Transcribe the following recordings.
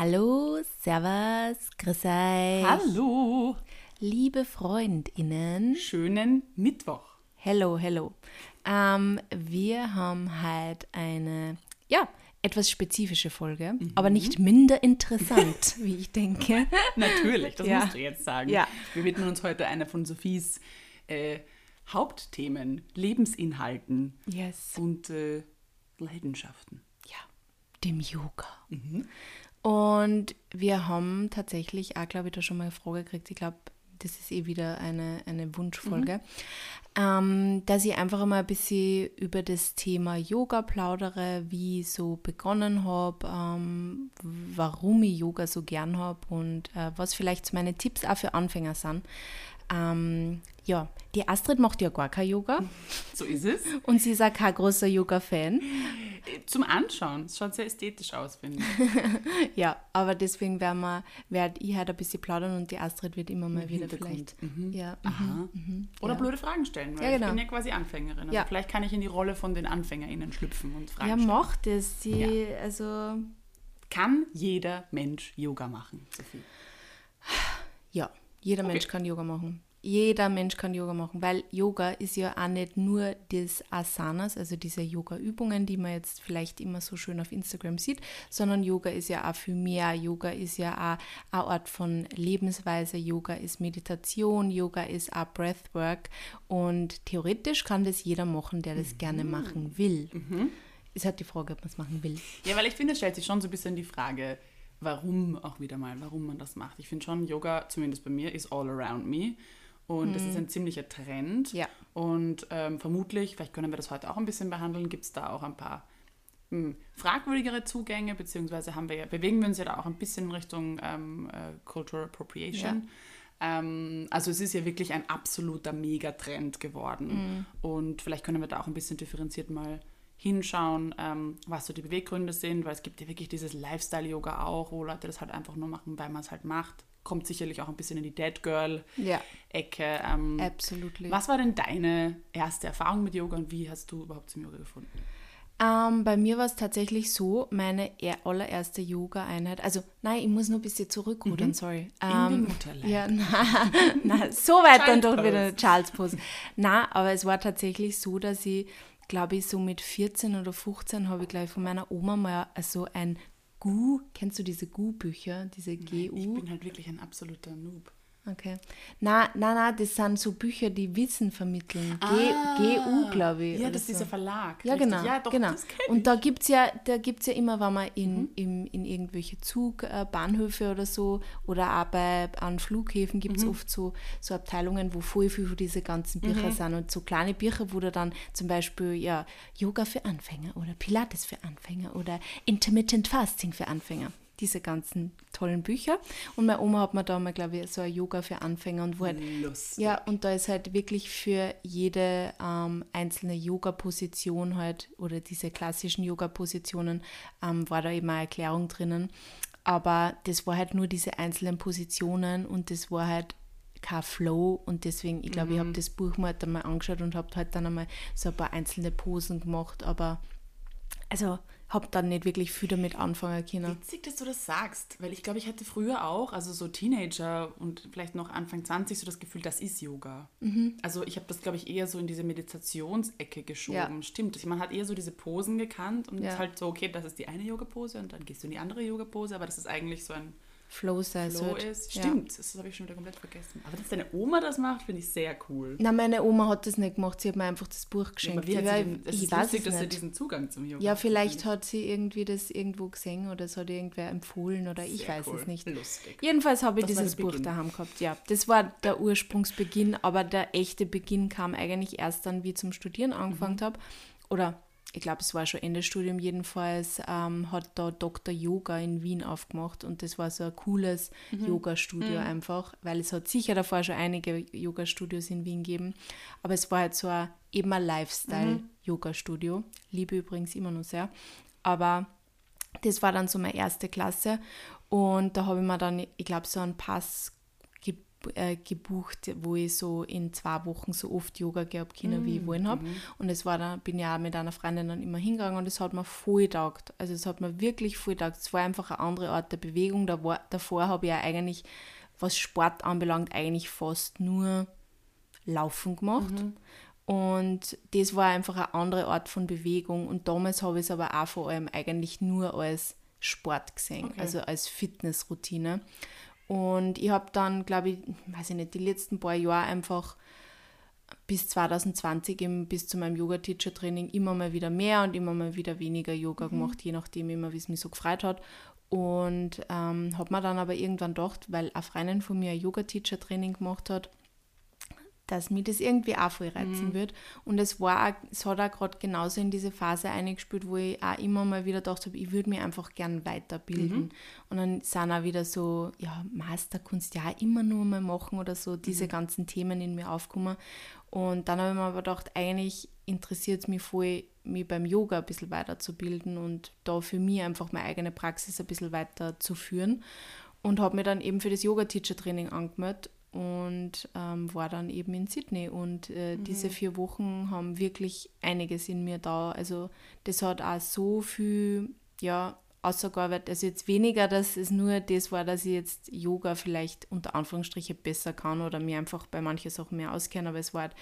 Hallo, Servus, grüß euch. Hallo. Liebe FreundInnen. Schönen Mittwoch. Hello, hello. Ähm, wir haben heute eine, ja, etwas spezifische Folge, mhm. aber nicht minder interessant, wie ich denke. Natürlich, das ja. musst du jetzt sagen. Ja. Wir widmen uns heute einer von Sophies äh, Hauptthemen, Lebensinhalten yes. und äh, Leidenschaften. Ja, dem Yoga. Mhm. Und wir haben tatsächlich auch, glaube ich, da schon mal eine Frage gekriegt. Ich glaube, das ist eh wieder eine, eine Wunschfolge, mhm. ähm, dass ich einfach mal ein bisschen über das Thema Yoga plaudere, wie ich so begonnen habe, ähm, warum ich Yoga so gern habe und äh, was vielleicht meine Tipps auch für Anfänger sind. Ähm, ja, die Astrid macht ja gar kein Yoga. So ist es. Und sie ist auch kein großer Yoga-Fan. Zum Anschauen. Es schaut sehr ästhetisch aus, finde ich. ja, aber deswegen werden wir, werde ich halt ein bisschen plaudern und die Astrid wird immer mal wieder vielleicht. Mhm. Ja, mhm, mhm, Oder ja. blöde Fragen stellen, weil ja, genau. ich bin ja quasi Anfängerin. Also ja. vielleicht kann ich in die Rolle von den AnfängerInnen schlüpfen und Fragen ja, stellen. Macht es. Sie, ja. also... Kann jeder Mensch Yoga machen, Sophie? Ja, jeder okay. Mensch kann Yoga machen jeder Mensch kann Yoga machen, weil Yoga ist ja auch nicht nur das Asanas, also diese Yoga-Übungen, die man jetzt vielleicht immer so schön auf Instagram sieht, sondern Yoga ist ja auch viel mehr. Yoga ist ja auch eine Art von Lebensweise, Yoga ist Meditation, Yoga ist auch Breathwork und theoretisch kann das jeder machen, der das mhm. gerne machen will. Mhm. Ist halt die Frage, ob man es machen will. Ja, weil ich finde, es stellt sich schon so ein bisschen die Frage, warum auch wieder mal, warum man das macht. Ich finde schon, Yoga, zumindest bei mir, ist all around me. Und es mhm. ist ein ziemlicher Trend. Ja. Und ähm, vermutlich, vielleicht können wir das heute auch ein bisschen behandeln, gibt es da auch ein paar mh, hm, fragwürdigere Zugänge, beziehungsweise haben wir ja, bewegen wir uns ja da auch ein bisschen in Richtung ähm, äh, Cultural Appropriation. Ja. Ähm, also es ist ja wirklich ein absoluter Megatrend geworden. Mhm. Und vielleicht können wir da auch ein bisschen differenziert mal hinschauen, ähm, was so die Beweggründe sind, weil es gibt ja wirklich dieses Lifestyle-Yoga auch, wo Leute das halt einfach nur machen, weil man es halt macht kommt sicherlich auch ein bisschen in die Dead Girl-Ecke. Ja. Ähm, Absolutely. Was war denn deine erste Erfahrung mit Yoga und wie hast du überhaupt zum Yoga gefunden? Ähm, bei mir war es tatsächlich so, meine allererste Yoga-Einheit, also nein, ich muss nur ein bisschen zurückrudern, mhm. sorry. Ähm, In Mutterleib. Ja, nein, nein, so weit dann doch wieder Charles Pose. Nein, aber es war tatsächlich so, dass ich, glaube ich, so mit 14 oder 15 habe ich gleich von meiner Oma mal so ein GU, kennst du diese GU-Bücher, diese GU? Ich bin halt wirklich ein absoluter Noob. Okay. Na, na, na, das sind so Bücher, die Wissen vermitteln. Ah, GU, glaube ich. Ja, das ist so. dieser Verlag. Ja, richtig. genau. Ja, doch, genau. Und da gibt es ja, da gibt's ja immer, wenn man in, mhm. in, in irgendwelche Zugbahnhöfe oder so oder auch bei, an Flughäfen gibt es mhm. oft so, so Abteilungen, wo voll viel von diese ganzen Bücher mhm. sind. Und so kleine Bücher, wo da dann zum Beispiel ja, Yoga für Anfänger oder Pilates für Anfänger oder Intermittent Fasting für Anfänger diese ganzen tollen Bücher. Und meine Oma hat mir da mal, glaube ich, so ein Yoga für Anfänger und wo halt, ja, und da ist halt wirklich für jede ähm, einzelne Yoga-Position halt oder diese klassischen Yoga-Positionen ähm, war da eben eine Erklärung drinnen. Aber das war halt nur diese einzelnen Positionen und das war halt kein Flow und deswegen, ich glaube, mhm. ich habe das Buch mal halt einmal angeschaut und habe halt dann einmal so ein paar einzelne Posen gemacht, aber also habe dann nicht wirklich viel damit anfangen können. Witzig, dass du das sagst, weil ich glaube, ich hatte früher auch, also so Teenager und vielleicht noch Anfang 20, so das Gefühl, das ist Yoga. Mhm. Also ich habe das, glaube ich, eher so in diese Meditationsecke geschoben. Ja. Stimmt, man hat eher so diese Posen gekannt und ja. ist halt so, okay, das ist die eine Yoga-Pose und dann gehst du in die andere Yoga-Pose, aber das ist eigentlich so ein Flow sein Flow ist. Stimmt, ja. das habe ich schon wieder komplett vergessen. Aber dass deine Oma das macht, finde ich sehr cool. Na, meine Oma hat das nicht gemacht. Sie hat mir einfach das Buch geschenkt. Ja, aber wie denn, es ist lustig, dass sie diesen Zugang zum Yoga Ja, vielleicht hat sie irgendwie das irgendwo gesehen oder es hat irgendwer empfohlen oder ich weiß cool. es nicht. Lustig. Jedenfalls habe ich das dieses Buch daheim gehabt. Ja, das war der Ursprungsbeginn, aber der echte Beginn kam eigentlich erst dann, wie ich zum Studieren angefangen mhm. habe. Oder ich glaube, es war schon Ende Studium jedenfalls, ähm, hat da Dr. Yoga in Wien aufgemacht und das war so ein cooles mhm. Yoga-Studio mhm. einfach, weil es hat sicher davor schon einige Yoga-Studios in Wien gegeben, aber es war halt so ein, eben ein Lifestyle-Yoga-Studio, liebe übrigens immer noch sehr, aber das war dann so meine erste Klasse und da habe ich mir dann, ich glaube, so einen Pass äh, gebucht, wo ich so in zwei Wochen so oft Yoga gehabt können, wie ich wollen habe. Mhm. Und es war dann, bin ja auch mit einer Freundin dann immer hingegangen und es hat mir voll taugt. Also es hat mir wirklich voll taugt. Es war einfach eine andere Art der Bewegung. Da war, davor habe ich ja eigentlich, was Sport anbelangt, eigentlich fast nur Laufen gemacht. Mhm. Und das war einfach eine andere Art von Bewegung. Und damals habe ich es aber auch vor allem eigentlich nur als Sport gesehen, Okay. also als Fitnessroutine. Und ich habe dann, glaube ich, weiß ich nicht, die letzten paar Jahre einfach bis 2020 eben bis zu meinem Yoga-Teacher-Training immer mal wieder mehr und immer mal wieder weniger Yoga gemacht, je nachdem immer, wie es mich so gefreut hat. Und ähm, habe mir dann aber irgendwann gedacht, weil eine Freundin von mir ein Yoga-Teacher-Training gemacht hat, dass mir das irgendwie auch voll reizen wird. Und es war, auch, es hat auch gerade genauso in diese Phase eingespielt, wo ich auch immer mal wieder gedacht habe, ich würde mich einfach gern weiterbilden. Und dann sind auch wieder so, ja, Masterkunst ja immer nur mal machen oder so, diese ganzen Themen in mir aufkommen. Und dann habe ich mir aber gedacht, eigentlich interessiert es mich voll, mich beim Yoga ein bisschen weiterzubilden und da für mich einfach meine eigene Praxis ein bisschen weiter zu führen. Und habe mir dann eben für das Yoga-Teacher-Training angemeldet und ähm, war dann eben in Sydney. Und äh, diese vier Wochen haben wirklich einiges in mir da. Also das hat auch so viel, ja, ausgearbeitet. Also jetzt weniger, dass es nur das war, dass ich jetzt Yoga vielleicht unter Anführungsstriche besser kann oder mir einfach bei manchen Sachen mehr auskenne, aber es war halt,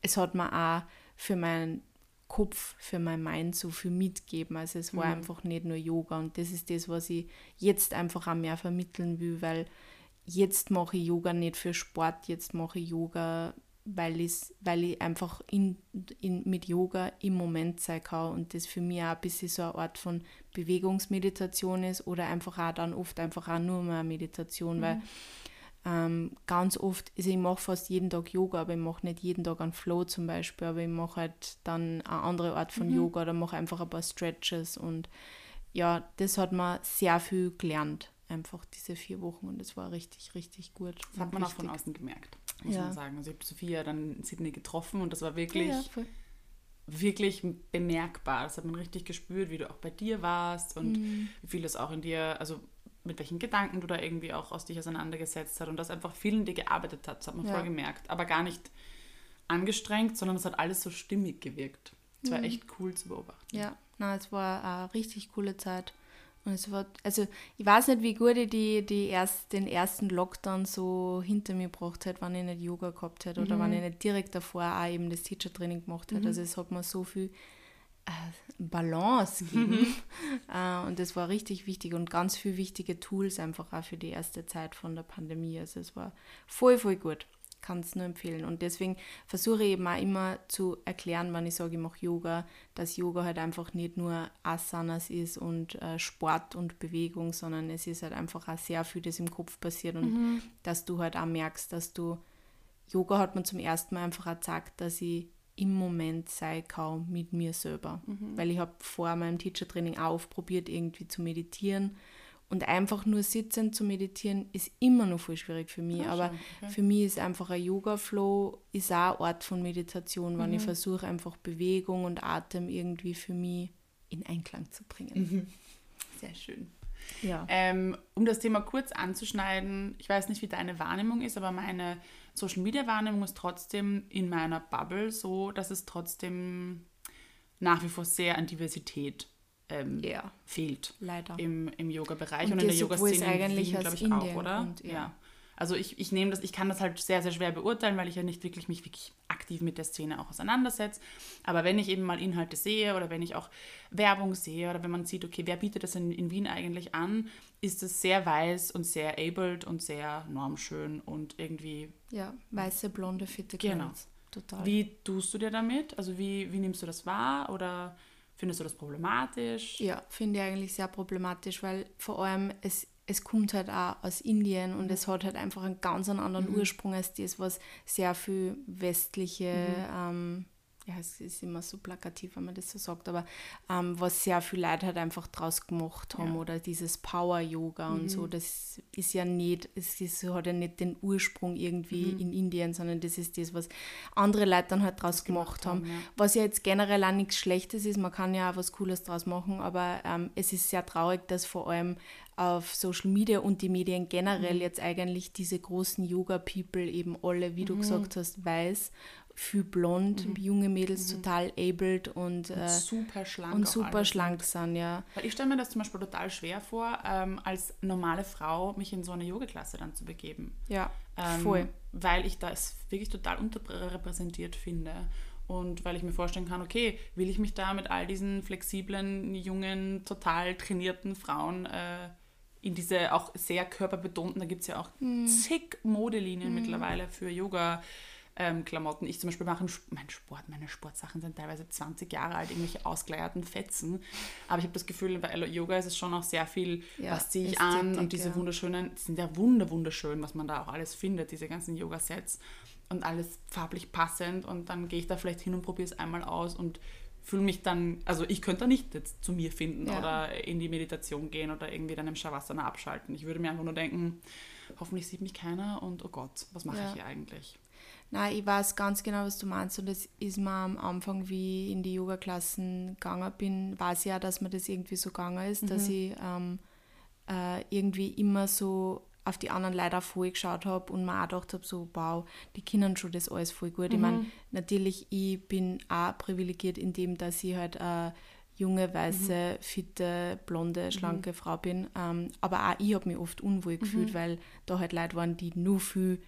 es hat mir auch für meinen Kopf, für mein Mind so viel mitgeben. Also es war einfach nicht nur Yoga und das ist das, was ich jetzt einfach auch mehr vermitteln will, weil jetzt mache ich Yoga nicht für Sport, jetzt mache ich Yoga, weil, ich's, weil ich einfach in, in, mit Yoga im Moment sein kann und das für mich auch ein bisschen so eine Art von Bewegungsmeditation ist oder einfach auch dann oft einfach auch nur mehr Meditation, weil ähm, ganz oft, also ich mache fast jeden Tag Yoga, aber ich mache nicht jeden Tag einen Flow zum Beispiel, aber ich mache halt dann eine andere Art von Yoga oder mache einfach ein paar Stretches und ja, das hat mir sehr viel gelernt, einfach diese vier Wochen und es war richtig, richtig gut. Das hat man auch von außen gemerkt, muss Ja. man sagen. Also ich habe Sophia dann in Sydney getroffen und das war wirklich, ja, wirklich bemerkbar. Das hat man richtig gespürt, wie du auch bei dir warst und Mhm. wie viel das auch in dir, also mit welchen Gedanken du da irgendwie auch aus dich auseinandergesetzt hast und das einfach viel in dir gearbeitet hat. Das hat man Ja. voll gemerkt. Aber gar nicht angestrengt, sondern es hat alles so stimmig gewirkt. Es war echt cool zu beobachten. Mhm. Ja, na, es war eine richtig coole Zeit. Und es war, also ich weiß nicht, wie gut ich die, die erst, den ersten Lockdown so hinter mir gebracht hätte, wenn ich nicht Yoga gehabt hätte oder wenn ich nicht direkt davor auch eben das Teacher-Training gemacht hätte. Also es hat mir so viel äh, Balance gegeben. äh, und das war richtig wichtig und ganz viele wichtige Tools einfach auch für die erste Zeit von der Pandemie. Also es war voll, voll gut. Kann es nur empfehlen. Und deswegen versuche ich eben auch immer zu erklären, wenn ich sage, ich mache Yoga, dass Yoga halt einfach nicht nur Asanas ist und äh, Sport und Bewegung, sondern es ist halt einfach auch sehr viel, das im Kopf passiert und dass du halt auch merkst, dass du Yoga hat man zum ersten Mal einfach auch gezeigt, dass ich im Moment sein kann mit mir selber. Weil ich habe vor meinem Teacher-Training auch probiert, irgendwie zu meditieren. Und einfach nur sitzend zu meditieren, ist immer noch voll schwierig für mich. Ah, Aber okay. für mich ist einfach ein Yoga-Flow ist auch ein Ort von Meditation, wenn ich Mhm. versuche, einfach Bewegung und Atem irgendwie für mich in Einklang zu bringen. Mhm. Sehr schön. Ja. Ähm, um das Thema kurz anzuschneiden, ich weiß nicht, wie deine Wahrnehmung ist, aber meine Social Media Wahrnehmung ist trotzdem in meiner Bubble so, dass es trotzdem nach wie vor sehr an Diversität ähm, Ja. fehlt Leider. im, im Yoga-Bereich Und und, in der das, Yoga-Szene eigentlich glaube ich, Indien auch, oder? kommt, ja. Also ich, ich nehme das, ich kann das halt sehr, sehr schwer beurteilen, weil ich ja nicht wirklich mich wirklich aktiv mit der Szene auch auseinandersetze. Aber wenn ich eben mal Inhalte sehe oder wenn ich auch Werbung sehe oder wenn man sieht, okay, wer bietet das in, in Wien eigentlich an, ist es sehr weiß und sehr abled und sehr normschön und irgendwie, Ja, weiße, blonde, fitte Genau. Girls. Total. wie tust du dir damit? Also wie, wie nimmst du das wahr oder findest du das problematisch? Ja, finde ich eigentlich sehr problematisch, weil vor allem es, es kommt halt auch aus Indien und es hat halt einfach einen ganz anderen Ursprung als das, was sehr viel westliche, ähm, ja, es ist immer so plakativ, wenn man das so sagt, aber ähm, was sehr viel Leute halt einfach draus gemacht haben Ja. oder dieses Power-Yoga und so, das ist ja nicht, es ist, hat ja nicht den Ursprung irgendwie in Indien, sondern das ist das, was andere Leute dann halt draus gemacht, gemacht haben. haben, ja. Was ja jetzt generell auch nichts Schlechtes ist, man kann ja auch was Cooles draus machen, aber ähm, es ist sehr traurig, dass vor allem auf Social Media und die Medien generell Mhm. jetzt eigentlich diese großen Yoga-People eben alle, wie du Mhm. gesagt hast, weiß, viel blond, junge Mädels total abled und, äh, Mhm. super schlank. und super schlank sind, ja. Weil ich stelle mir das zum Beispiel total schwer vor, ähm, als normale Frau mich in so eine Yoga-Klasse dann zu begeben. Ja, Ähm, voll. Weil ich das wirklich total unterrepräsentiert finde. Und weil ich mir vorstellen kann, okay, will ich mich da mit all diesen flexiblen, jungen, total trainierten Frauen äh, in diese auch sehr körperbetonten, da gibt es ja auch Hm. zig Modelinien mittlerweile für Yoga. Ähm, Klamotten. Ich zum Beispiel mache einen Sp- mein Sport, meine Sportsachen sind teilweise 20 Jahre alt, irgendwelche ausgeleierten Fetzen. Aber ich habe das Gefühl, bei Yoga ist es schon auch sehr viel, Ja, was ziehe ich an Ästhetik, und diese ja. wunderschönen, sind ja wunder, wunderschön, was man da auch alles findet, diese ganzen Yoga-Sets und alles farblich passend und dann gehe ich da vielleicht hin und probiere es einmal aus und fühle mich dann, also ich könnte da nicht jetzt zu mir finden Ja. oder in die Meditation gehen oder irgendwie dann im Shavasana abschalten. Ich würde mir einfach nur denken, hoffentlich sieht mich keiner und oh Gott, was mache Ja. ich hier eigentlich? Nein, ich weiß ganz genau, was du meinst. Und das ist mir am Anfang, wie ich in die Yoga-Klassen gegangen bin, weiß ich ja, dass mir das irgendwie so gegangen ist, dass ich ähm, äh, irgendwie immer so auf die anderen Leute auch voll geschaut habe und mir auch gedacht habe, so, wow, die kennen schon das alles voll gut. Ich meine, natürlich, ich bin auch privilegiert in dem, dass ich halt eine junge, weiße, fitte, blonde, schlanke Frau bin. Ähm, aber auch ich habe mich oft unwohl gefühlt, weil da halt Leute waren, die nur viel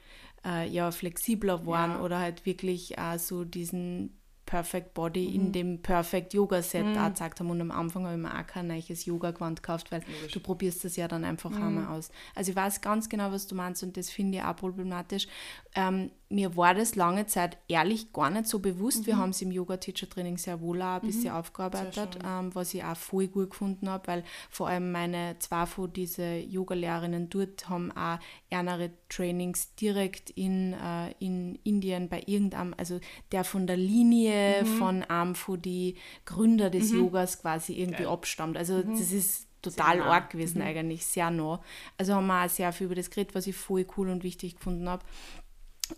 äh, ja, flexibler waren Ja. oder halt wirklich auch so diesen Perfect Body in dem Perfect Yoga Set auch gezeigt haben. Und am Anfang habe ich mir auch kein neues Yoga-Gewand gekauft, weil Logisch. du probierst das ja dann einfach einmal aus. Also ich weiß ganz genau, was du meinst und das finde ich auch problematisch. Ähm, mir war das lange Zeit ehrlich gar nicht so bewusst. Wir haben es im Yoga-Teacher-Training sehr wohl auch ein bisschen aufgearbeitet, ähm, was ich auch voll gut gefunden habe, weil vor allem meine zwei von diese Yoga-Lehrerinnen dort haben auch ernere Trainings direkt in, äh, in Indien bei irgendeinem, also der von der Linie von einem von die Gründer des Yogas quasi irgendwie Geil. abstammt. Also das ist total nah. arg gewesen eigentlich, sehr nah. Also haben wir auch sehr viel über das geredet, was ich voll cool und wichtig gefunden habe.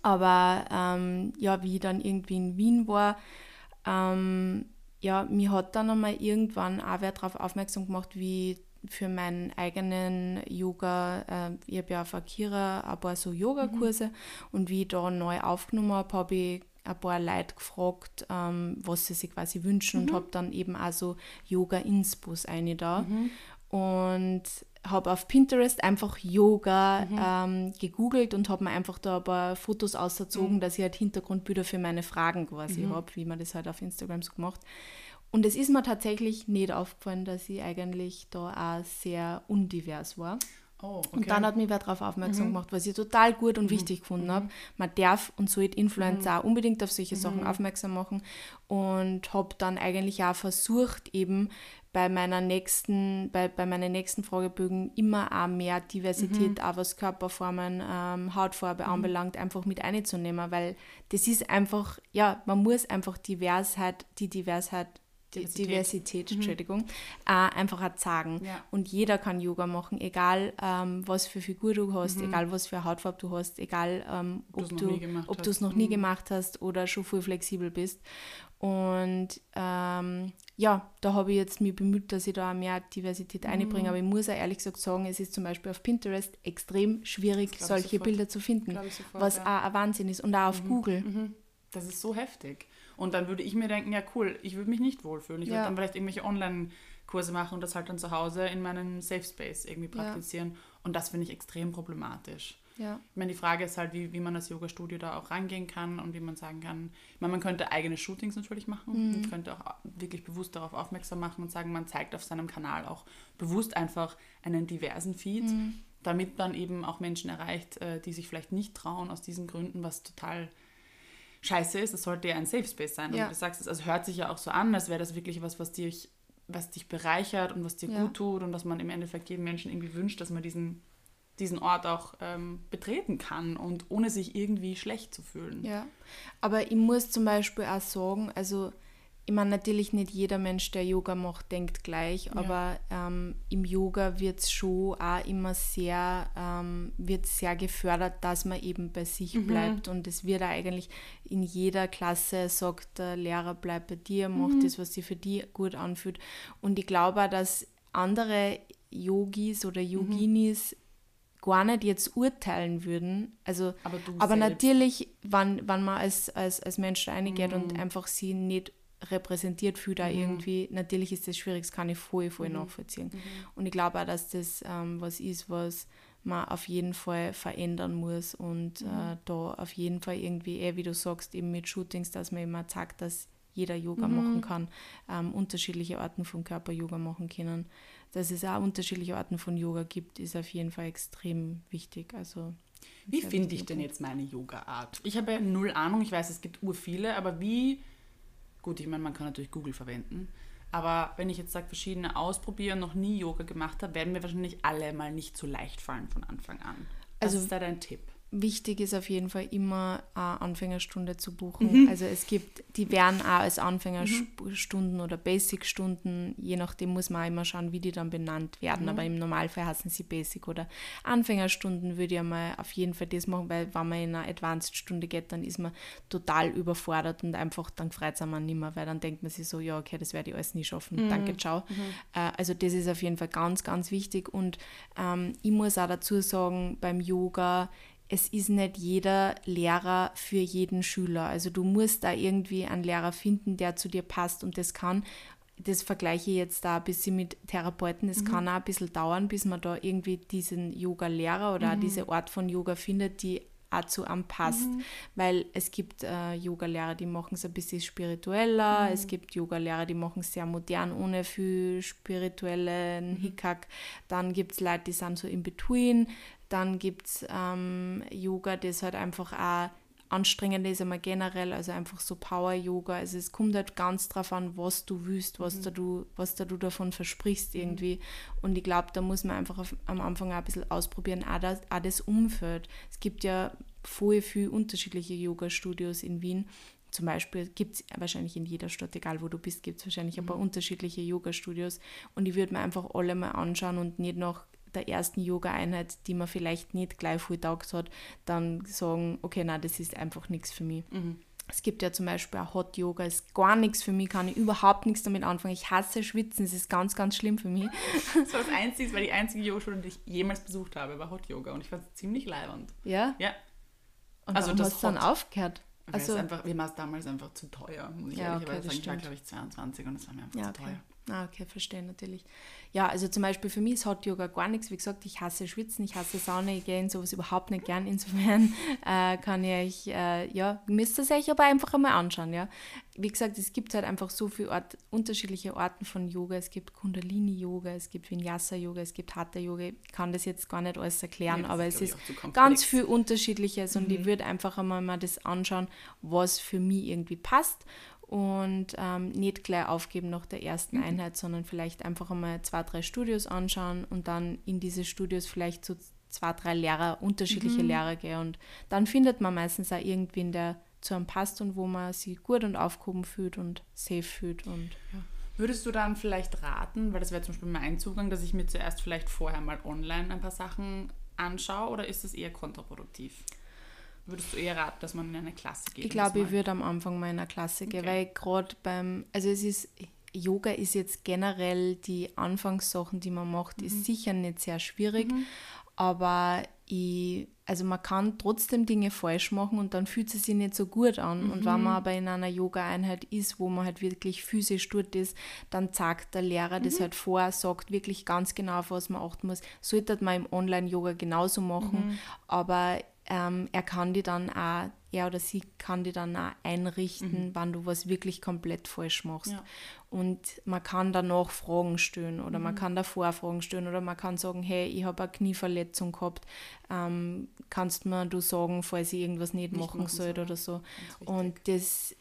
Aber ähm, ja, wie ich dann irgendwie in Wien war, ähm, ja, mir hat dann einmal irgendwann auch wer darauf aufmerksam gemacht, wie für meinen eigenen Yoga, äh, ich habe ja auf Akira ein paar so Yogakurse und wie ich da neu aufgenommen habe, habe ich ein paar Leute gefragt, ähm, was sie sich quasi wünschen und habe dann eben auch so Yoga-Inspos eine da und habe auf Pinterest einfach Yoga ähm, gegoogelt und habe mir einfach da ein paar Fotos ausgezogen, dass ich halt Hintergrundbilder für meine Fragen quasi habe, wie man das halt auf Instagram so gemacht. Und es ist mir tatsächlich nicht aufgefallen, dass ich eigentlich da auch sehr undivers war. Oh, okay. Und dann hat mich wer darauf aufmerksam gemacht, was ich total gut und wichtig gefunden habe. Man darf und sollte Influencer auch unbedingt auf solche Sachen aufmerksam machen. Und habe dann eigentlich auch versucht, eben bei meiner nächsten, bei, bei meinen nächsten Fragebögen immer auch mehr Diversität, auch was Körperformen, ähm, Hautfarbe anbelangt, einfach mit einzunehmen, weil das ist einfach, ja, man muss einfach Diversheit, die Diversheit Diversität. Diversität, Entschuldigung, äh, einfach auch sagen. Ja. Und jeder kann Yoga machen, egal ähm, was für Figur du hast, Mhm. egal was für Hautfarbe du hast, egal ähm, Ob du es noch nie Mhm. gemacht hast oder schon voll flexibel bist. Und ähm, ja, da habe ich jetzt mich bemüht, dass ich da mehr Diversität Mhm. einbringe. Aber ich muss auch ehrlich gesagt sagen, es ist zum Beispiel auf Pinterest extrem schwierig, solche sofort. Bilder zu finden. Sofort, was ja. auch ein Wahnsinn ist. Und auch auf Google. Mhm. Das ist so heftig. Und dann würde ich mir denken, ja cool, ich würde mich nicht wohlfühlen. Ich Ja. würde dann vielleicht irgendwelche Online-Kurse machen und das halt dann zu Hause in meinem Safe Space irgendwie Ja. praktizieren. Und das finde ich extrem problematisch. Ja. Ich meine, die Frage ist halt, wie, wie man als Yoga-Studio da auch rangehen kann und wie man sagen kann, ich meine, man könnte eigene Shootings natürlich machen und könnte auch wirklich bewusst darauf aufmerksam machen und sagen, man zeigt auf seinem Kanal auch bewusst einfach einen diversen Feed, damit man eben auch Menschen erreicht, äh, die sich vielleicht nicht trauen aus diesen Gründen, was total scheiße ist. Es sollte ja ein Safe Space sein. Ja. Und du sagst, es also hört sich ja auch so an, als wäre das wirklich was, was dich, was dich bereichert und was dir Ja. gut tut und was man im Endeffekt jedem Menschen irgendwie wünscht, dass man diesen, diesen Ort auch ähm, betreten kann und ohne sich irgendwie schlecht zu fühlen. Ja, aber ich muss zum Beispiel auch sagen, also ich meine natürlich nicht jeder Mensch, der Yoga macht, denkt gleich, aber ähm, im Yoga wird es schon auch immer sehr, ähm, wird sehr gefördert, dass man eben bei sich bleibt. Und es wird auch eigentlich in jeder Klasse sagt der Lehrer, bleib bei dir, mach das, was sich für dich gut anfühlt. Und ich glaube auch, dass andere Yogis oder Yoginis gar nicht jetzt urteilen würden. Also, Aber aber natürlich, wenn, wenn man als, als, als Mensch reingeht Mhm. und einfach sie nicht repräsentiert fühlt, da irgendwie, natürlich ist das schwierig, das kann ich voll, Mhm. voll nachvollziehen. Und ich glaube auch, dass das ähm, was ist, was man auf jeden Fall verändern muss und Mhm. äh, da auf jeden Fall irgendwie, eh, wie du sagst, eben mit Shootings, dass man immer zeigt, dass jeder Yoga Mhm. machen kann, ähm, unterschiedliche Arten von Körper-Yoga machen können. Dass es auch unterschiedliche Arten von Yoga gibt, ist auf jeden Fall extrem wichtig. Also, Wie finde ich denn jetzt meine Yoga-Art? Ich habe ja null Ahnung, ich weiß, es gibt ur viele, aber wie, gut, ich meine, man kann natürlich Google verwenden, aber wenn ich jetzt sage, verschiedene ausprobieren, noch nie Yoga gemacht habe, werden mir wahrscheinlich alle mal nicht so leicht fallen von Anfang an. Was Also- ist da dein Tipp? Wichtig ist auf jeden Fall immer eine Anfängerstunde zu Mhm. buchen. Also es gibt, die werden auch als Anfängerstunden oder Basic-Stunden, je nachdem muss man auch immer schauen, wie die dann benannt werden. Mhm. Aber im Normalfall heißen sie Basic oder Anfängerstunden würde ich einmal auf jeden Fall das machen, weil wenn man in eine Advanced-Stunde geht, dann ist man total überfordert und einfach, dann freut man nicht mehr, weil dann denkt man sich so, ja, okay, das werde ich alles nie schaffen. Mhm. Danke, ciao. Äh, also das ist auf jeden Fall ganz, ganz wichtig. Und ähm, ich muss auch dazu sagen, beim Yoga, es ist nicht jeder Lehrer für jeden Schüler. Also du musst da irgendwie einen Lehrer finden, der zu dir passt und das kann, das vergleiche ich jetzt da ein bisschen mit Therapeuten, es kann auch ein bisschen dauern, bis man da irgendwie diesen Yoga-Lehrer oder auch diese Art von Yoga findet, die auch zu einem passt. Weil es gibt äh, Yoga-Lehrer, die machen es ein bisschen spiritueller, es gibt Yoga-Lehrer, die machen es sehr modern, ohne viel spirituellen Hickhack. Dann gibt es Leute, die sind so in between. Dann gibt es ähm, Yoga, das halt einfach auch anstrengend ist, einmal generell, also einfach so Power-Yoga. Also es kommt halt ganz drauf an, was du willst, was, da, du, was da du davon versprichst irgendwie. Und ich glaube, da muss man einfach auf, am Anfang auch ein bisschen ausprobieren, auch das, auch das Umfeld. Es gibt ja voll viele unterschiedliche Yoga-Studios in Wien. Zum Beispiel gibt es wahrscheinlich in jeder Stadt, egal wo du bist, gibt es wahrscheinlich ein paar unterschiedliche Yoga-Studios. Und ich würde mir einfach alle mal anschauen und nicht nach der ersten Yoga-Einheit, die man vielleicht nicht gleich voll taugt hat, dann sagen, okay, nein, das ist einfach nichts für mich. Es gibt ja zum Beispiel auch Hot Yoga, ist gar nichts für mich, kann ich überhaupt nichts damit anfangen. Ich hasse Schwitzen, das ist ganz, ganz schlimm für mich. Das war das Einzige, war die einzige Yoga-Schule, die ich jemals besucht habe, war Hot Yoga und ich fand es ziemlich leibend. Ja? Ja, Und Also das hast dann aufgehört? Also, es einfach, mir war es damals einfach zu teuer, muss ich Ja, okay, ehrlicherweise das sagen. Ich war, glaube ich, 22 und es war mir einfach ja, zu okay. teuer. Ah, okay, verstehe natürlich. Ja, also zum Beispiel für mich ist Hot Yoga gar nichts. Wie gesagt, ich hasse Schwitzen, ich hasse Sauna, ich gehe in sowas überhaupt nicht gern. Insofern äh, kann ich euch, äh, ja, müsst ihr es euch aber einfach einmal anschauen, ja. Wie gesagt, es gibt halt einfach so viele Art, unterschiedliche Arten von Yoga. Es gibt Kundalini-Yoga, es gibt Vinyasa-Yoga, es gibt Hatha-Yoga. Ich kann das jetzt gar nicht alles erklären, Nee, aber ist, es ist ganz viel Unterschiedliches und Mhm. ich würde einfach einmal mal das anschauen, was für mich irgendwie passt und ähm, nicht gleich aufgeben nach der ersten Mhm. Einheit, sondern vielleicht einfach einmal zwei, drei Studios anschauen und dann in diese Studios vielleicht so zwei, drei Lehrer, unterschiedliche Mhm. Lehrer gehen und dann findet man meistens auch irgendwen, der zu einem passt und wo man sich gut und aufgehoben fühlt und safe fühlt und ja. Würdest du dann vielleicht raten, weil das wäre zum Beispiel mein Zugang, dass ich mir zuerst vielleicht vorher mal online ein paar Sachen anschaue oder ist das eher kontraproduktiv? Würdest du eher raten, dass man in eine Klasse geht? Ich und glaube, ich würde am Anfang mal in eine Klasse gehen, Okay. weil gerade beim, also es ist, Yoga ist jetzt generell die Anfangssachen, die man macht, Mhm. ist sicher nicht sehr schwierig, aber ich, also man kann trotzdem Dinge falsch machen und dann fühlt es sich nicht so gut an. Und Mhm. wenn man aber in einer Yoga-Einheit ist, wo man halt wirklich physisch dort ist, dann zeigt der Lehrer Mhm. das halt vor, sagt wirklich ganz genau, auf was man achten muss. Sollte man im Online-Yoga genauso machen, Mhm. aber ähm, er kann die dann auch, er oder sie kann die dann auch einrichten, wann du was wirklich komplett falsch machst. Mhm. Ja. Und man kann danach Fragen stellen oder man kann davor Fragen stellen oder man kann sagen, hey, ich habe eine Knieverletzung gehabt, ähm, kannst mir du sagen, falls ich irgendwas nicht, Nicht machen machen soll oder so. Und das,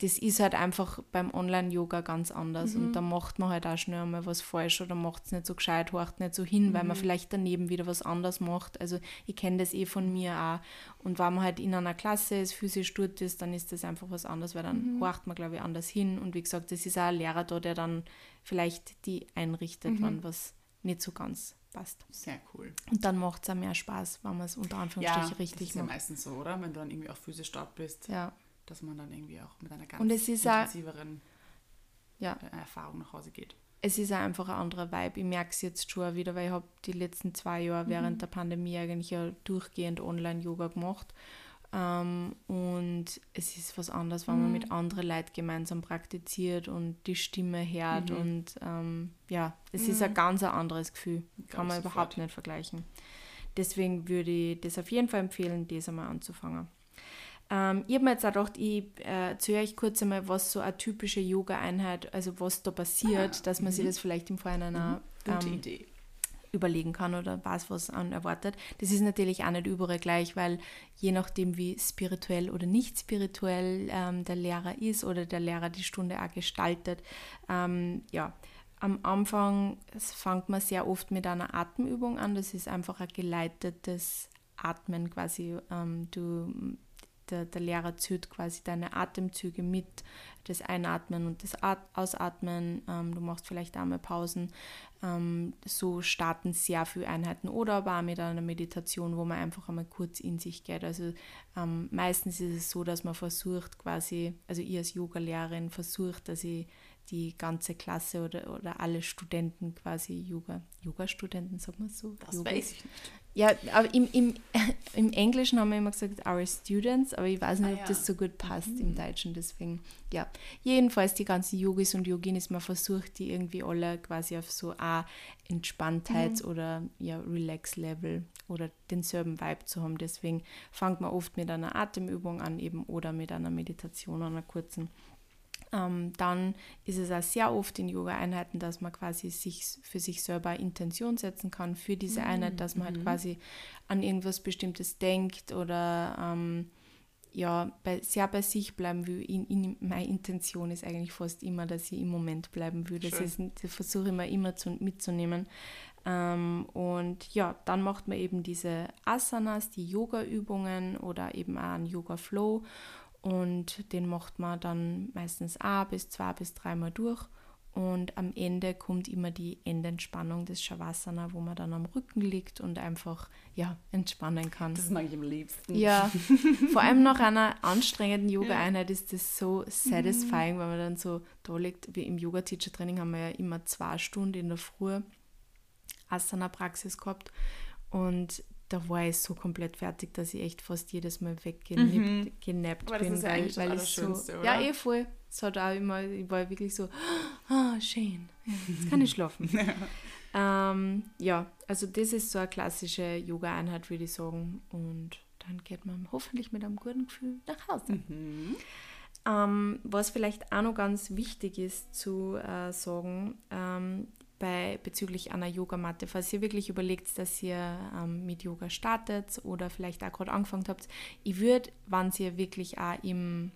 das ist halt einfach beim Online-Yoga ganz anders. Mhm. Und da macht man halt auch schnell einmal was falsch oder macht es nicht so gescheit, horcht nicht so hin, weil man Mhm. vielleicht daneben wieder was anderes macht. Also ich kenne das eh von mir auch. Und wenn man halt in einer Klasse ist, physisch dort ist, dann ist das einfach was anderes, weil dann Mhm. horcht man, glaube ich, anders hin. Und wie gesagt, das ist auch ein Lehrer da, der dann vielleicht die einrichtet, Mhm. wenn was nicht so ganz passt. Sehr cool. Und dann macht es auch mehr Spaß, wenn man es unter Anführungsstrichen das richtig ist ja macht. meistens so, oder? Wenn du dann irgendwie auch physisch dort bist, Ja, dass man dann irgendwie auch mit einer ganz Und es ist intensiveren ja. äh, Erfahrung nach Hause geht. es ist einfach ein anderer Vibe. Ich merke es jetzt schon wieder, weil ich habe die letzten zwei Jahre mhm. während der Pandemie eigentlich ja durchgehend Online-Yoga gemacht. Ähm, und es ist was anderes, wenn mhm. man mit anderen Leuten gemeinsam praktiziert und die Stimme hört. Mhm. Und ähm, ja, es ist ein mhm. ganz anderes Gefühl. Kann man überhaupt nicht vergleichen. Deswegen würde ich das auf jeden Fall empfehlen, das einmal anzufangen. Ähm, ich habe mir jetzt auch gedacht, ich äh, erzähle euch kurz einmal, was so eine typische Yoga-Einheit, also was da passiert, ah, dass man sich mhm. das vielleicht im Vorhinein mhm. Gute ähm, überlegen kann oder weiß, was an erwartet. Das ist natürlich auch nicht überall gleich, weil je nachdem, wie spirituell oder nicht spirituell ähm, der Lehrer ist oder der Lehrer die Stunde auch gestaltet, ähm, ja, am Anfang fängt man sehr oft mit einer Atemübung an. Das ist einfach ein geleitetes Atmen quasi. Ähm, du der, der Lehrer zählt quasi deine Atemzüge mit, das Einatmen und das Ausatmen. Ähm, du machst vielleicht einmal Pausen. Ähm, so starten sehr viele Einheiten oder aber auch mit einer Meditation, wo man einfach einmal kurz in sich geht. Also ähm, meistens ist es so, dass man versucht quasi, also ich als Yoga-Lehrerin versucht, dass ich die ganze Klasse oder, oder alle Studenten quasi Yoga, Yoga-Studenten, sagt man so? Das Yoga. weiß ich nicht. Ja, aber im, im, im Englischen haben wir immer gesagt, our students, aber ich weiß nicht, ah, ob ja. das so gut passt mhm. im Deutschen, deswegen, ja. Jedenfalls die ganzen Yogis und Yoginis, man versucht die irgendwie alle quasi auf so ein Entspanntheits- mhm. oder ja, Relax-Level oder denselben Vibe zu haben, deswegen fängt man oft mit einer Atemübung an eben oder mit einer Meditation, einer kurzen ähm, dann ist es auch sehr oft in Yoga-Einheiten, dass man quasi sich für sich selber Intention setzen kann für diese Einheit, dass man halt mhm. quasi an irgendwas Bestimmtes denkt oder ähm, ja, bei, sehr bei sich bleiben will. In, in, meine Intention ist eigentlich fast immer, dass ich im Moment bleiben will. Das, ist, das versuche ich immer, immer zu, mitzunehmen. Ähm, und ja, dann macht man eben diese Asanas, die Yoga-Übungen oder eben auch einen Yoga-Flow. Und den macht man dann meistens ein bis zwei bis dreimal durch. Und am Ende kommt immer die Endentspannung des Shavasana, wo man dann am Rücken liegt und einfach ja, entspannen kann. Das mag ich am liebsten. Ja, vor allem nach einer anstrengenden Yoga-Einheit ist das so satisfying, mhm. weil man dann so da liegt. Wie im Yoga-Teacher-Training haben wir ja immer zwei Stunden in der Früh Asana-Praxis gehabt. Und da war ich so komplett fertig, dass ich echt fast jedes Mal weggenappt mhm. bin. Ist weil, weil ich so, oder? Ja, eh voll. Es hat auch immer, ich war wirklich so, ah, oh, schön, ja, jetzt kann ich schlafen. ja. Ähm, ja, also das ist so eine klassische Yoga-Einheit, würde ich sagen. Und dann geht man hoffentlich mit einem guten Gefühl nach Hause. Mhm. Ähm, was vielleicht auch noch ganz wichtig ist zu äh, sagen, ähm, bei, bezüglich einer Yogamatte. Falls ihr wirklich überlegt, dass ihr ähm, mit Yoga startet oder vielleicht auch gerade angefangen habt, ich würde, wenn ihr wirklich auch im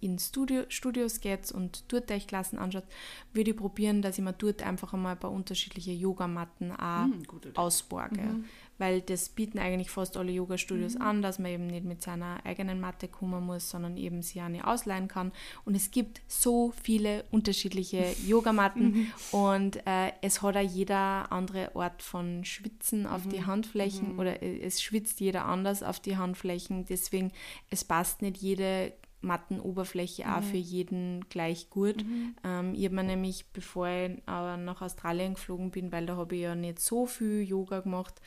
in Studio, Studios geht und dort euch Klassen anschaut, würde ich probieren, dass ich mir dort einfach einmal ein paar unterschiedliche Yogamatten auch mhm, ausborge. Mhm weil das bieten eigentlich fast alle Yoga-Studios mhm. an, dass man eben nicht mit seiner eigenen Matte kommen muss, sondern eben sie eine ausleihen kann. Und es gibt so viele unterschiedliche Yogamatten mhm. und äh, es hat auch jeder andere Ort von Schwitzen auf mhm. die Handflächen mhm. oder äh, es schwitzt jeder anders auf die Handflächen. Deswegen, es passt nicht jede Mattenoberfläche auch mhm. für jeden gleich gut. Mhm. Ähm, ich habe mir nämlich, bevor ich äh, nach Australien geflogen bin, weil da habe ich ja nicht so viel Yoga gemacht,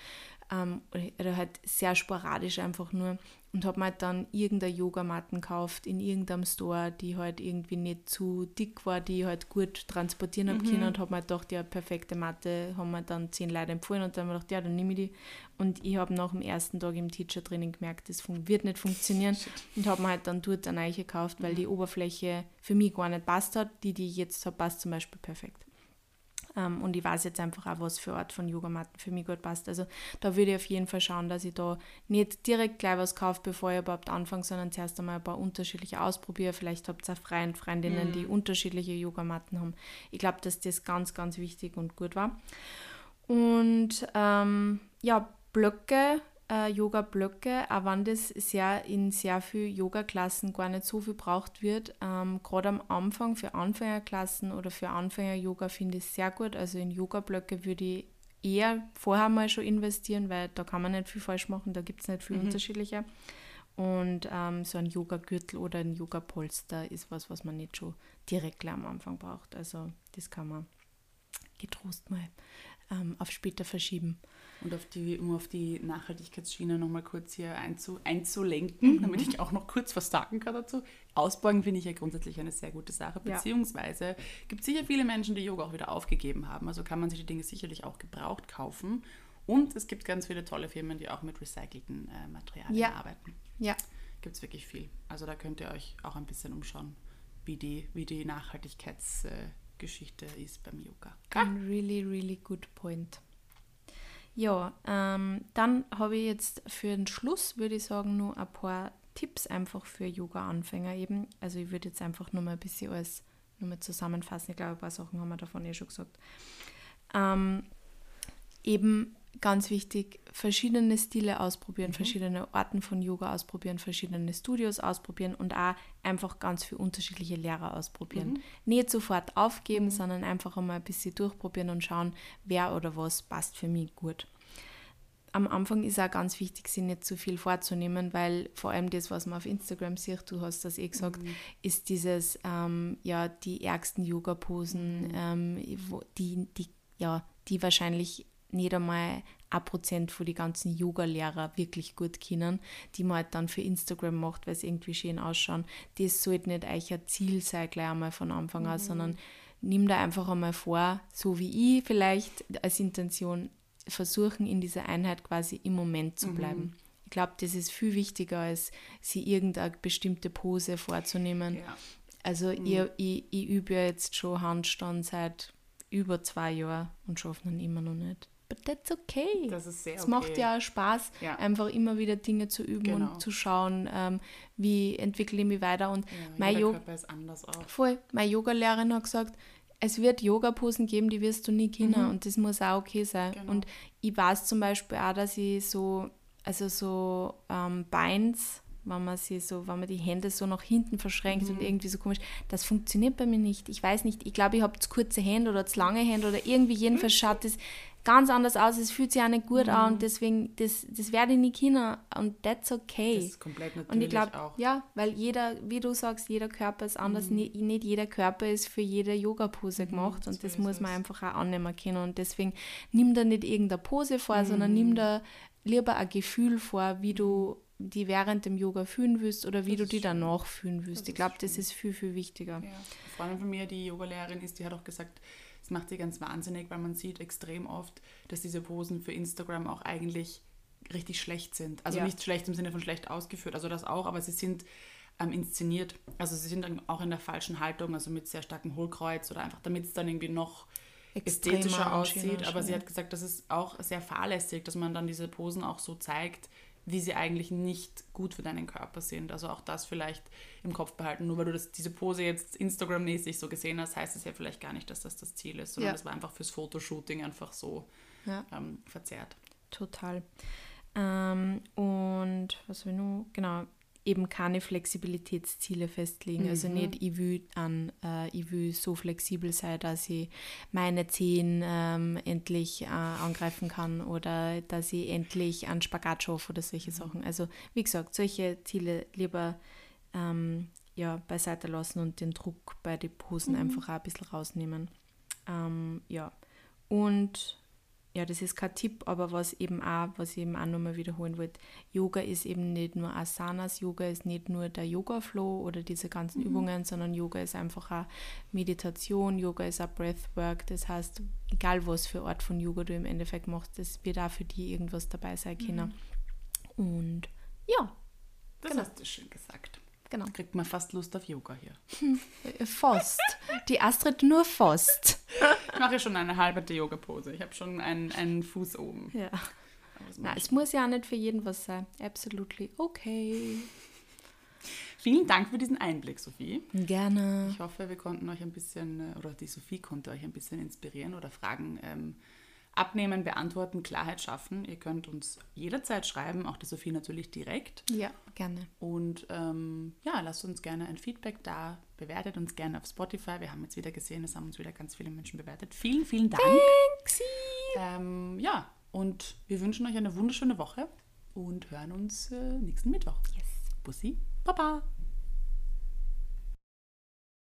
ähm, oder halt sehr sporadisch einfach nur und habe mir halt dann irgendeine Yogamatten gekauft in irgendeinem Store, die halt irgendwie nicht zu dick war, die ich halt gut transportieren habe mhm. können und habe mir halt gedacht, ja, perfekte Matte, haben mir dann zehn Leute empfohlen und dann habe ich gedacht, ja, dann nehme ich die. Und ich habe nach dem ersten Tag im Teacher-Training gemerkt, das wird nicht funktionieren Shit. und habe mir halt dann dort eine neue gekauft, weil mhm. die Oberfläche für mich gar nicht passt hat. Die, die ich jetzt habe, passt zum Beispiel perfekt. Ähm, und ich weiß jetzt einfach auch, was für Art von Yogamatten für mich gut passt. Also da würde ich auf jeden Fall schauen, dass ich da nicht direkt gleich was kaufe, bevor ich überhaupt anfange, sondern zuerst einmal ein paar unterschiedliche ausprobiere. Vielleicht habt ihr auch Freund, Freundinnen, mhm. die unterschiedliche Yogamatten haben. Ich glaube, dass das ganz, ganz wichtig und gut war. Und ähm, ja, Blöcke äh, Yoga-Blöcke, auch wenn das sehr in sehr vielen Yoga-Klassen gar nicht so viel braucht wird. Ähm, Gerade am Anfang für Anfängerklassen oder für Anfänger-Yoga finde ich es sehr gut. Also in Yoga-Blöcke würde ich eher vorher mal schon investieren, weil da kann man nicht viel falsch machen, da gibt es nicht viel mhm. unterschiedliche. Und ähm, so ein Yoga-Gürtel oder ein Yoga-Polster ist was, was man nicht schon direkt am Anfang braucht. Also das kann man getrost mal ähm, auf später verschieben. Und auf die, um auf die Nachhaltigkeitsschiene nochmal kurz hier einzu, einzulenken, mhm. damit ich auch noch kurz was sagen kann dazu. Ausborgen finde ich ja grundsätzlich eine sehr gute Sache, beziehungsweise ja. gibt es sicher viele Menschen, die Yoga auch wieder aufgegeben haben. Also kann man sich die Dinge sicherlich auch gebraucht kaufen. Und es gibt ganz viele tolle Firmen, die auch mit recycelten äh, Materialien ja. arbeiten. Ja. Gibt es wirklich viel. Also da könnt ihr euch auch ein bisschen umschauen, wie die, wie die Nachhaltigkeitsgeschichte äh, ist beim Yoga. Ah. Really, really good point. Ja, ähm, dann habe ich jetzt für den Schluss, würde ich sagen, nur ein paar Tipps einfach für Yoga-Anfänger eben. Also ich würde jetzt einfach nur mal ein bisschen alles nur mal zusammenfassen. Ich glaube, ein paar Sachen haben wir davon eh schon gesagt. Ähm, eben ganz wichtig, verschiedene Stile ausprobieren, mhm. verschiedene Arten von Yoga ausprobieren, verschiedene Studios ausprobieren und auch einfach ganz viele unterschiedliche Lehrer ausprobieren. Mhm. Nicht sofort aufgeben, mhm. sondern einfach einmal ein bisschen durchprobieren und schauen, wer oder was passt für mich gut. Am Anfang ist auch ganz wichtig, sich nicht zu viel vorzunehmen, weil vor allem das, was man auf Instagram sieht, du hast das eh gesagt, mhm. ist dieses, ähm, ja, die ärgsten Yoga-Posen, mhm. ähm, die, die, ja, die wahrscheinlich nicht einmal ein Prozent von die ganzen Yoga-Lehrer wirklich gut kennen, die man halt dann für Instagram macht, weil es irgendwie schön ausschauen. Das sollte nicht euer Ziel sein, gleich einmal von Anfang an, mhm. sondern nimm da einfach einmal vor, so wie ich vielleicht als Intention versuchen, in dieser Einheit quasi im Moment zu mhm. bleiben. Mhm. Ich glaube, das ist viel wichtiger, als sie irgendeine bestimmte Pose vorzunehmen. Ja. Also mhm. ich, ich, ich übe ja jetzt schon Handstand seit über zwei Jahren und schaffe ihn immer noch nicht. But that's okay. Das ist sehr Es okay. macht ja Spaß, ja. einfach immer wieder Dinge zu üben genau. und zu schauen, ähm, wie entwickle ich mich weiter. Und ja, mein Yoga Körper ist anders auch. Voll. Meine Yogalehrerin hat gesagt, es wird Yoga-Posen geben, die wirst du nie kennen mhm. und das muss auch okay sein. Genau. Und ich weiß zum Beispiel auch, dass ich so, also so ähm, Beins wenn man sie so, wenn man die Hände so nach hinten verschränkt mhm. und irgendwie so komisch, das funktioniert bei mir nicht. Ich weiß nicht, ich glaube, ich habe zu kurze Hände oder zu lange Hände oder irgendwie jedenfalls mhm. schaut das ganz anders aus, es fühlt sich auch nicht gut mhm. an und deswegen, das, das werde ich nicht können und that's okay. Das ist komplett natürlich Und ich glaube, auch. ja, weil jeder, wie du sagst, jeder Körper ist anders, mhm. nicht, nicht, jeder Körper ist für jede Yoga-Pose mhm, gemacht und das muss man einfach auch annehmen können und deswegen nimm da nicht irgendeine Pose vor, sondern nimm mhm. da lieber ein Gefühl vor, wie du die während dem Yoga fühlen willst oder wie das du die danach fühlen willst. Ich glaube, das ist viel, viel wichtiger. Ja. Eine Freundin von mir, die Yogalehrerin ist, die hat auch gesagt, es macht sie ganz wahnsinnig, weil man sieht extrem oft, dass diese Posen für Instagram auch eigentlich richtig schlecht sind. Also ja. nicht schlecht im Sinne von schlecht ausgeführt, also das auch, aber sie sind ähm, inszeniert. Also sie sind dann auch in der falschen Haltung, also mit sehr starkem Hohlkreuz oder einfach damit es dann irgendwie noch Extremer ästhetischer aussieht. Aber sie hat gesagt, das ist auch sehr fahrlässig, dass man dann diese Posen auch so zeigt, wie sie eigentlich nicht gut für deinen Körper sind. Also auch das vielleicht im Kopf behalten. Nur weil du das, diese Pose jetzt Instagram-mäßig so gesehen hast, heißt es ja vielleicht gar nicht, dass das das Ziel ist, sondern ja. das war einfach fürs Fotoshooting einfach so ja. ähm, verzerrt. Total. Ähm, und was wir nur, genau, eben keine Flexibilitätsziele festlegen. Also mhm. Also nicht, ich will, an, äh, ich will so flexibel sein, dass ich meine Zehen ähm, endlich äh, angreifen kann oder dass ich endlich einen Spagat schaffe oder solche mhm. Sachen. Also wie gesagt, solche Ziele lieber ähm, ja, beiseite lassen und den Druck bei den Posen mhm. einfach auch ein bisschen rausnehmen. Ähm, ja, und ja, das ist kein Tipp, aber was eben auch, was ich eben auch nochmal wiederholen wollte, Yoga ist eben nicht nur Asanas, Yoga ist nicht nur der Yoga-Flow oder diese ganzen mhm. Übungen, sondern Yoga ist einfach auch Meditation, Yoga ist auch Breathwork, das heißt, egal was für Art von Yoga du im Endeffekt machst, das wird auch für die irgendwas dabei sein können. Mhm. Und ja. Das genau. hast du schön gesagt. Genau. Kriegt man fast Lust auf Yoga hier. Fast. Die Astrid nur fast. Ich mache schon eine halbe Yoga-Pose. Ich habe schon einen, einen Fuß oben. Ja. Na, es muss ja auch nicht für jeden was sein. Absolutely okay. Vielen Dank für diesen Einblick, Sophie. Gerne. Ich hoffe, wir konnten euch ein bisschen, äh, oder die Sophie konnte euch ein bisschen inspirieren oder Fragen ähm, abnehmen, beantworten, Klarheit schaffen. Ihr könnt uns jederzeit schreiben, auch die Sophie natürlich direkt. Ja, gerne. Und ähm, ja, lasst uns gerne ein Feedback da, bewertet uns gerne auf Spotify. Wir haben jetzt wieder gesehen, es haben uns wieder ganz viele Menschen bewertet. Vielen, vielen Dank. Thanks. Ähm, ja, und wir wünschen euch eine wunderschöne Woche und hören uns äh, nächsten Mittwoch. Yes. Bussi, Baba.